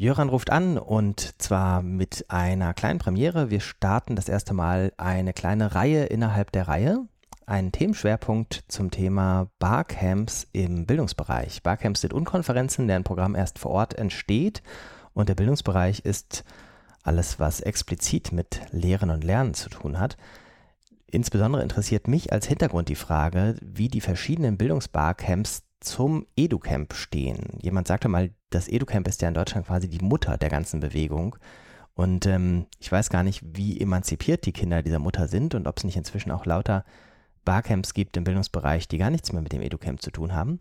Jöran ruft an und zwar mit einer kleinen Premiere. Wir starten das erste Mal eine kleine Reihe innerhalb der Reihe. Einen Themenschwerpunkt zum Thema Barcamps im Bildungsbereich. Barcamps sind Unkonferenzen, deren Programm erst vor Ort entsteht und der Bildungsbereich ist alles, was explizit mit Lehren und Lernen zu tun hat. Insbesondere interessiert mich als Hintergrund die Frage, wie die verschiedenen Bildungsbarcamps zum EduCamp stehen. Jemand sagte mal, das EduCamp ist ja in Deutschland quasi die Mutter der ganzen Bewegung. Und ähm, ich weiß gar nicht, wie emanzipiert die Kinder dieser Mutter sind und ob es nicht inzwischen auch lauter Barcamps gibt im Bildungsbereich, die gar nichts mehr mit dem EduCamp zu tun haben.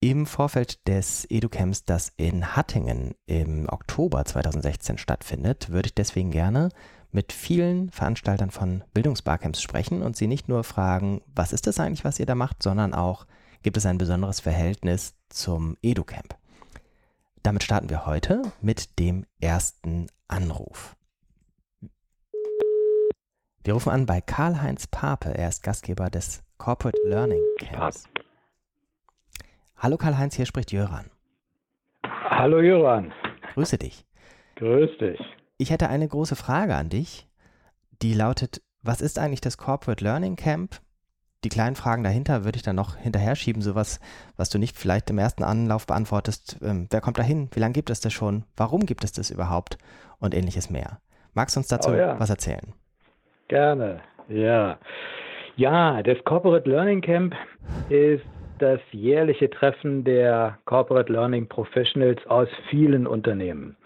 Im Vorfeld des EduCamps, das in Hattingen im Oktober 2016 stattfindet, würde ich deswegen gerne mit vielen Veranstaltern von Bildungsbarcamps sprechen und sie nicht nur fragen, was ist das eigentlich, was ihr da macht, sondern auch, gibt es ein besonderes Verhältnis zum EduCamp? Damit starten wir heute mit dem ersten Anruf. Wir rufen an bei Karl-Heinz Pape. Er ist Gastgeber des Corporate Learning Camps. Hallo Karl-Heinz, hier spricht Jöran. Hallo Jöran. Grüße dich. Grüß dich. Ich hätte eine große Frage an dich, die lautet, was ist eigentlich das Corporate Learning Camp die kleinen Fragen dahinter würde ich dann noch hinterher schieben, sowas, was du nicht vielleicht im ersten Anlauf beantwortest. Ähm, wer kommt da hin? Wie lange gibt es das schon? Warum gibt es das überhaupt? Und ähnliches mehr. Magst du uns dazu oh ja. was erzählen? Gerne, ja. Ja, das Corporate Learning Camp ist das jährliche Treffen der Corporate Learning Professionals aus vielen Unternehmen.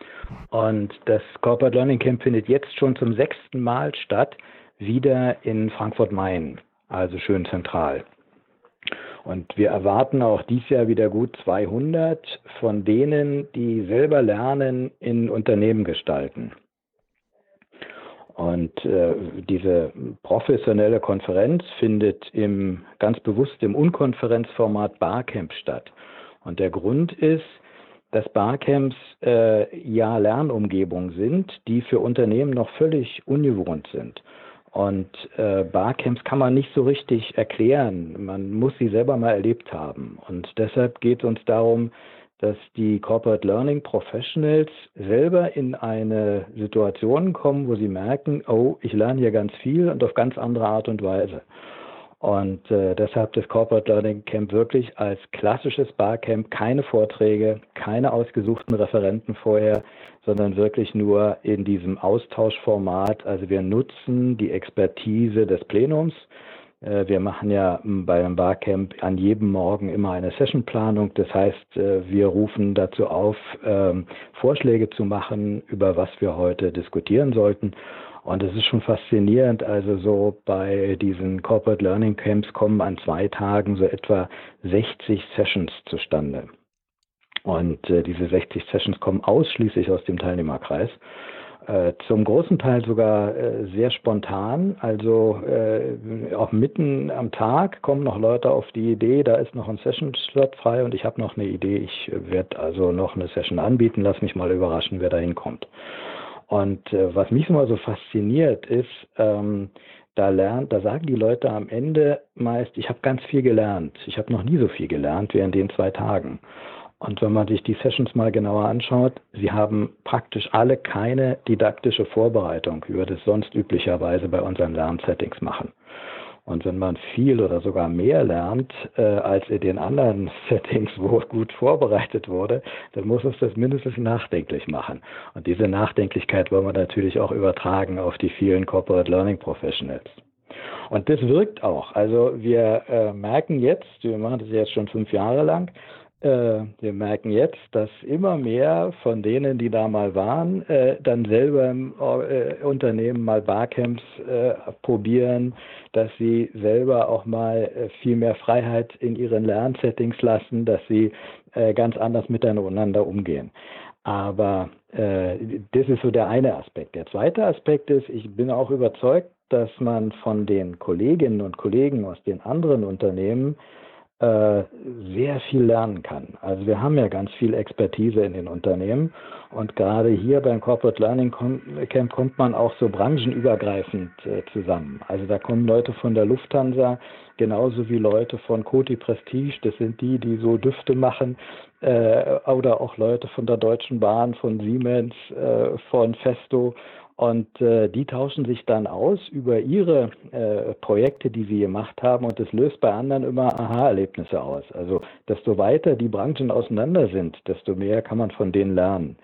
Und das Corporate Learning Camp findet jetzt schon zum sechsten Mal statt, wieder in Frankfurt-Main also schön zentral. Und wir erwarten auch dieses Jahr wieder gut 200 von denen, die selber lernen, in Unternehmen gestalten. Und äh, diese professionelle Konferenz findet im ganz bewusst im Unkonferenzformat Barcamp statt. Und der Grund ist, dass Barcamps äh, ja Lernumgebungen sind, die für Unternehmen noch völlig ungewohnt sind. Und äh, Barcamps kann man nicht so richtig erklären. Man muss sie selber mal erlebt haben. Und deshalb geht es uns darum, dass die Corporate Learning Professionals selber in eine Situation kommen, wo sie merken, oh, ich lerne hier ganz viel und auf ganz andere Art und Weise. Und äh, deshalb das Corporate Learning Camp wirklich als klassisches Barcamp, keine Vorträge, keine ausgesuchten Referenten vorher, sondern wirklich nur in diesem Austauschformat. Also wir nutzen die Expertise des Plenums. Äh, wir machen ja beim Barcamp an jedem Morgen immer eine Sessionplanung. Das heißt, äh, wir rufen dazu auf, ähm, Vorschläge zu machen, über was wir heute diskutieren sollten. Und es ist schon faszinierend. Also so bei diesen Corporate Learning Camps kommen an zwei Tagen so etwa 60 Sessions zustande. Und äh, diese 60 Sessions kommen ausschließlich aus dem Teilnehmerkreis. Äh, zum großen Teil sogar äh, sehr spontan. Also äh, auch mitten am Tag kommen noch Leute auf die Idee, da ist noch ein Session-Slot frei und ich habe noch eine Idee. Ich werde also noch eine Session anbieten. Lass mich mal überraschen, wer da hinkommt. Und äh, was mich immer so fasziniert ist, ähm, da lernt, da sagen die Leute am Ende meist, ich habe ganz viel gelernt. Ich habe noch nie so viel gelernt wie in den zwei Tagen. Und wenn man sich die Sessions mal genauer anschaut, sie haben praktisch alle keine didaktische Vorbereitung, wie wir das sonst üblicherweise bei unseren Lernsettings machen. Und wenn man viel oder sogar mehr lernt äh, als in den anderen Settings, wo gut vorbereitet wurde, dann muss uns das mindestens nachdenklich machen. Und diese Nachdenklichkeit wollen wir natürlich auch übertragen auf die vielen Corporate Learning Professionals. Und das wirkt auch. Also wir äh, merken jetzt, wir machen das jetzt schon fünf Jahre lang, äh, wir merken jetzt, dass immer mehr von denen, die da mal waren, äh, dann selber im äh, Unternehmen mal Barcamps äh, probieren, dass sie selber auch mal äh, viel mehr Freiheit in ihren Lernsettings lassen, dass sie äh, ganz anders miteinander umgehen. Aber das ist so der eine Aspekt. Der zweite Aspekt ist, ich bin auch überzeugt, dass man von den Kolleginnen und Kollegen aus den anderen Unternehmen sehr viel lernen kann. Also wir haben ja ganz viel Expertise in den Unternehmen und gerade hier beim Corporate Learning Camp kommt man auch so branchenübergreifend äh, zusammen. Also da kommen Leute von der Lufthansa, genauso wie Leute von Coty Prestige, das sind die, die so Düfte machen, äh, oder auch Leute von der Deutschen Bahn, von Siemens, äh, von Festo und äh, die tauschen sich dann aus über ihre äh, Projekte, die sie gemacht haben. Und das löst bei anderen immer Aha-Erlebnisse aus. Also desto weiter die Branchen auseinander sind, desto mehr kann man von denen lernen.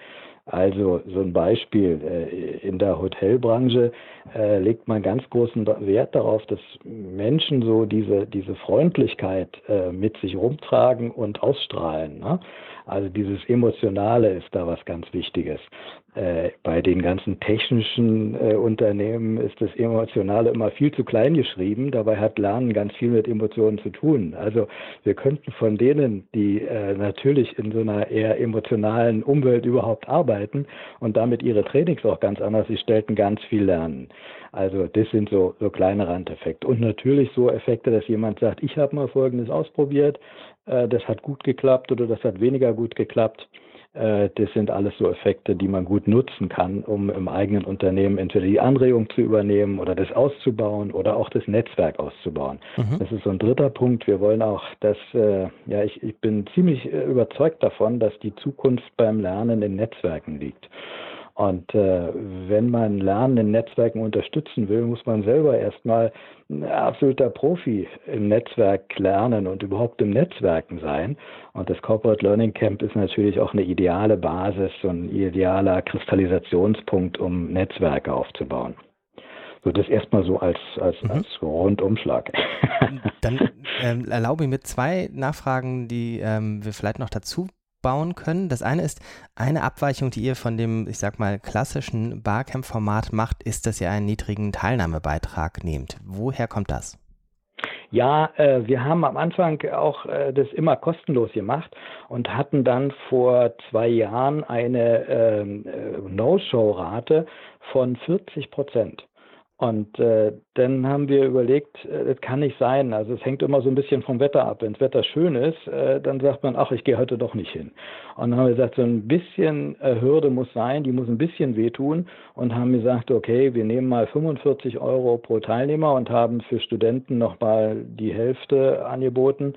Also so ein Beispiel, äh, in der Hotelbranche äh, legt man ganz großen Wert darauf, dass Menschen so diese, diese Freundlichkeit äh, mit sich rumtragen und ausstrahlen. Ne? Also dieses Emotionale ist da was ganz Wichtiges. Äh, bei den ganzen technischen äh, Unternehmen ist das Emotionale immer viel zu klein geschrieben. Dabei hat Lernen ganz viel mit Emotionen zu tun. Also wir könnten von denen, die äh, natürlich in so einer eher emotionalen Umwelt überhaupt arbeiten und damit ihre Trainings auch ganz anders gestalten, ganz viel lernen. Also das sind so, so kleine Randeffekte. Und natürlich so Effekte, dass jemand sagt, ich habe mal Folgendes ausprobiert, äh, das hat gut geklappt oder das hat weniger gut geklappt. Äh, das sind alles so Effekte, die man gut nutzen kann, um im eigenen Unternehmen entweder die Anregung zu übernehmen oder das auszubauen oder auch das Netzwerk auszubauen. Mhm. Das ist so ein dritter Punkt. Wir wollen auch, dass, äh, ja, ich, ich bin ziemlich äh, überzeugt davon, dass die Zukunft beim Lernen in Netzwerken liegt. Und äh, wenn man Lernen in Netzwerken unterstützen will, muss man selber erstmal ein absoluter Profi im Netzwerk lernen und überhaupt im Netzwerken sein. Und das Corporate Learning Camp ist natürlich auch eine ideale Basis, so ein idealer Kristallisationspunkt, um Netzwerke aufzubauen. So, das erstmal so als, als, mhm. als Rundumschlag. Dann ähm, erlaube ich mir zwei Nachfragen, die ähm, wir vielleicht noch dazu bauen können. Das eine ist, eine Abweichung, die ihr von dem, ich sag mal, klassischen Barcamp-Format macht, ist, dass ihr einen niedrigen Teilnahmebeitrag nehmt. Woher kommt das? Ja, äh, wir haben am Anfang auch äh, das immer kostenlos gemacht und hatten dann vor zwei Jahren eine ähm, äh, No-Show-Rate von 40 Prozent. Und äh, dann haben wir überlegt, äh, das kann nicht sein. Also es hängt immer so ein bisschen vom Wetter ab. Wenn das Wetter schön ist, äh, dann sagt man, ach, ich gehe heute doch nicht hin. Und dann haben wir gesagt, so ein bisschen äh, Hürde muss sein, die muss ein bisschen wehtun und haben gesagt, okay, wir nehmen mal 45 Euro pro Teilnehmer und haben für Studenten nochmal die Hälfte angeboten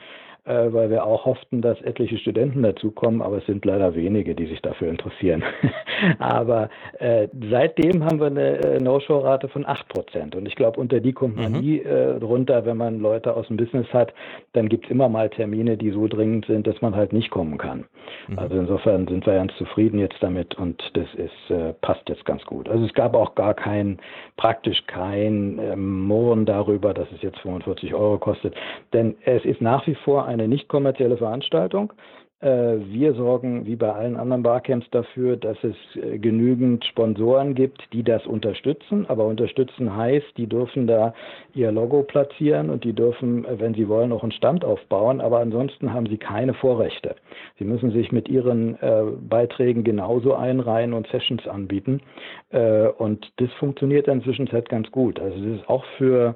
weil wir auch hofften, dass etliche Studenten dazukommen, aber es sind leider wenige, die sich dafür interessieren. aber äh, seitdem haben wir eine äh, No-Show-Rate von 8 Prozent und ich glaube, unter die kommt man mhm. nie äh, runter, wenn man Leute aus dem Business hat. Dann gibt es immer mal Termine, die so dringend sind, dass man halt nicht kommen kann. Mhm. Also insofern sind wir ganz zufrieden jetzt damit und das ist, äh, passt jetzt ganz gut. Also es gab auch gar kein, praktisch kein Murren darüber, dass es jetzt 45 Euro kostet, denn es ist nach wie vor ein eine nicht kommerzielle Veranstaltung. Äh, wir sorgen wie bei allen anderen Barcamps dafür, dass es äh, genügend Sponsoren gibt, die das unterstützen. Aber unterstützen heißt, die dürfen da ihr Logo platzieren und die dürfen, äh, wenn sie wollen, auch einen Stand aufbauen. Aber ansonsten haben sie keine Vorrechte. Sie müssen sich mit ihren Beiträgen genauso einreihen und Sessions anbieten. und das funktioniert inzwischen ganz gut. Also das ist auch für äh,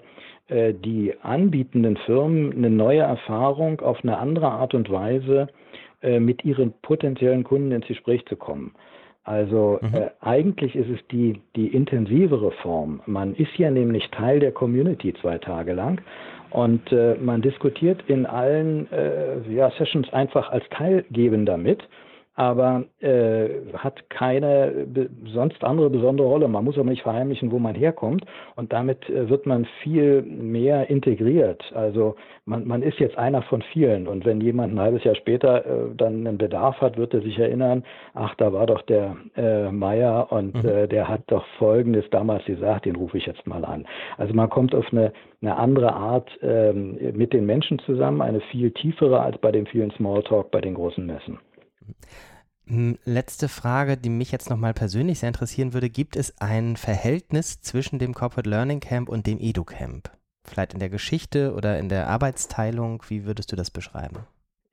die anbietenden Firmen eine neue Erfahrung auf eine andere Art und Weise äh, mit ihren potenziellen Kunden ins Gespräch zu kommen. Also mhm. äh, eigentlich ist es die, die intensivere Form. Man ist ja nämlich Teil der Community zwei Tage lang und äh, man diskutiert in allen äh, ja, Sessions einfach als Teilgebender mit aber äh, hat keine sonst andere besondere Rolle. Man muss aber nicht verheimlichen, wo man herkommt und damit äh, wird man viel mehr integriert. Also man, man ist jetzt einer von vielen und wenn jemand ein halbes Jahr später äh, dann einen Bedarf hat, wird er sich erinnern, ach, da war doch der äh, Meier und mhm. äh, der hat doch Folgendes damals gesagt, den rufe ich jetzt mal an. Also man kommt auf eine, eine andere Art ähm, mit den Menschen zusammen, eine viel tiefere als bei dem vielen Smalltalk bei den großen Messen. Hm, letzte Frage, die mich jetzt nochmal persönlich sehr interessieren würde. Gibt es ein Verhältnis zwischen dem Corporate Learning Camp und dem EduCamp? Vielleicht in der Geschichte oder in der Arbeitsteilung? Wie würdest du das beschreiben?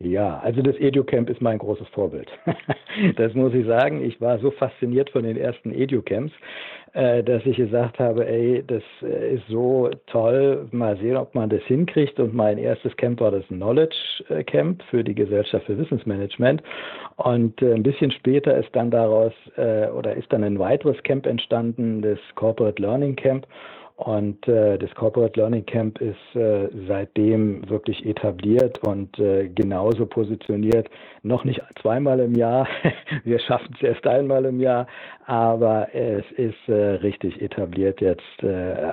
Ja, also das EduCamp ist mein großes Vorbild. das muss ich sagen. Ich war so fasziniert von den ersten EduCamps, äh, dass ich gesagt habe, ey, das äh, ist so toll. Mal sehen, ob man das hinkriegt. Und mein erstes Camp war das Knowledge äh, Camp für die Gesellschaft für Wissensmanagement. Und ein bisschen später ist dann daraus oder ist dann ein weiteres Camp entstanden, das Corporate Learning Camp. Und äh, das Corporate Learning Camp ist äh, seitdem wirklich etabliert und äh, genauso positioniert. Noch nicht zweimal im Jahr, wir schaffen es erst einmal im Jahr, aber es ist äh, richtig etabliert jetzt äh,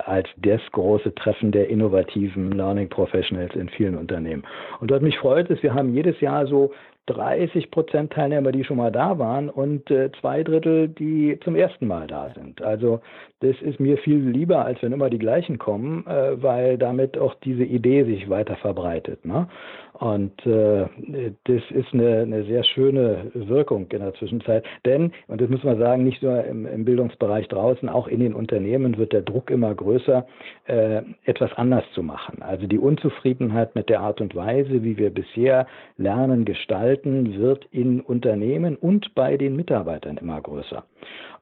als das große Treffen der innovativen Learning Professionals in vielen Unternehmen. Und was mich freut, ist, wir haben jedes Jahr so 30 Prozent Teilnehmer, die schon mal da waren und äh, zwei Drittel, die zum ersten Mal da sind. Also das ist mir viel lieber, als wenn immer die gleichen kommen, äh, weil damit auch diese Idee sich weiter verbreitet. Ne? Und äh, das ist eine, eine sehr schöne Wirkung in der Zwischenzeit. Denn, und das muss man sagen, nicht nur im, im Bildungsbereich draußen, auch in den Unternehmen wird der Druck immer größer, äh, etwas anders zu machen. Also die Unzufriedenheit mit der Art und Weise, wie wir bisher Lernen gestalten, wird in Unternehmen und bei den Mitarbeitern immer größer.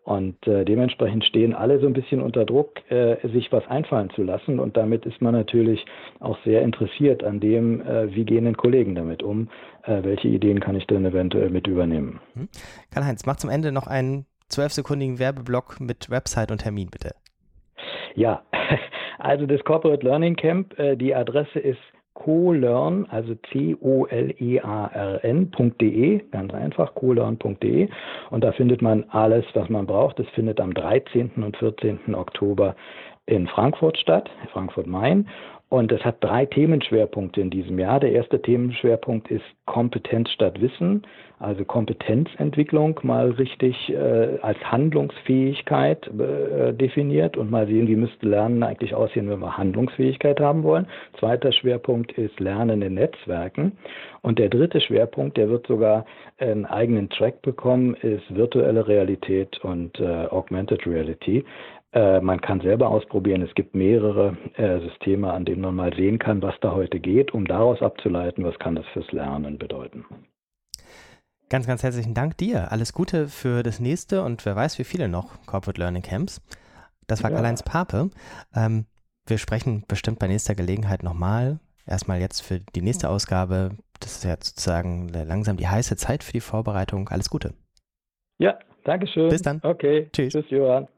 Und äh, dementsprechend stehen alle so ein bisschen unter Druck, äh, sich was einfallen zu lassen. Und damit ist man natürlich auch sehr interessiert an dem, äh, wie gehen denn Kollegen damit um, äh, welche Ideen kann ich denn eventuell mit übernehmen. Mhm. Karl-Heinz, mach zum Ende noch einen zwölfsekündigen Werbeblock mit Website und Termin, bitte. Ja, also das Corporate Learning Camp, äh, die Adresse ist colearn, also C-O-L-E-A-R-N.de, ganz einfach, colearn.de. Und da findet man alles, was man braucht. Das findet am 13. und 14. Oktober in Frankfurt statt, Frankfurt-Main. Und es hat drei Themenschwerpunkte in diesem Jahr. Der erste Themenschwerpunkt ist Kompetenz statt Wissen, also Kompetenzentwicklung mal richtig äh, als Handlungsfähigkeit äh, definiert und mal sehen, wie müsste Lernen eigentlich aussehen, wenn wir Handlungsfähigkeit haben wollen. Zweiter Schwerpunkt ist Lernen in Netzwerken. Und der dritte Schwerpunkt, der wird sogar einen eigenen Track bekommen, ist virtuelle Realität und äh, Augmented Reality. Äh, man kann selber ausprobieren. Es gibt mehrere äh, Systeme, an denen man mal sehen kann, was da heute geht, um daraus abzuleiten, was kann das fürs Lernen bedeuten. Ganz, ganz herzlichen Dank dir. Alles Gute für das nächste und wer weiß, wie viele noch Corporate Learning Camps. Das war ja. Karl-Heinz Pape. Ähm, wir sprechen bestimmt bei nächster Gelegenheit nochmal. Erstmal jetzt für die nächste Ausgabe. Das ist ja sozusagen langsam die heiße Zeit für die Vorbereitung. Alles Gute. Ja, Dankeschön. Bis dann. Okay. Tschüss. Tschüss, Johann.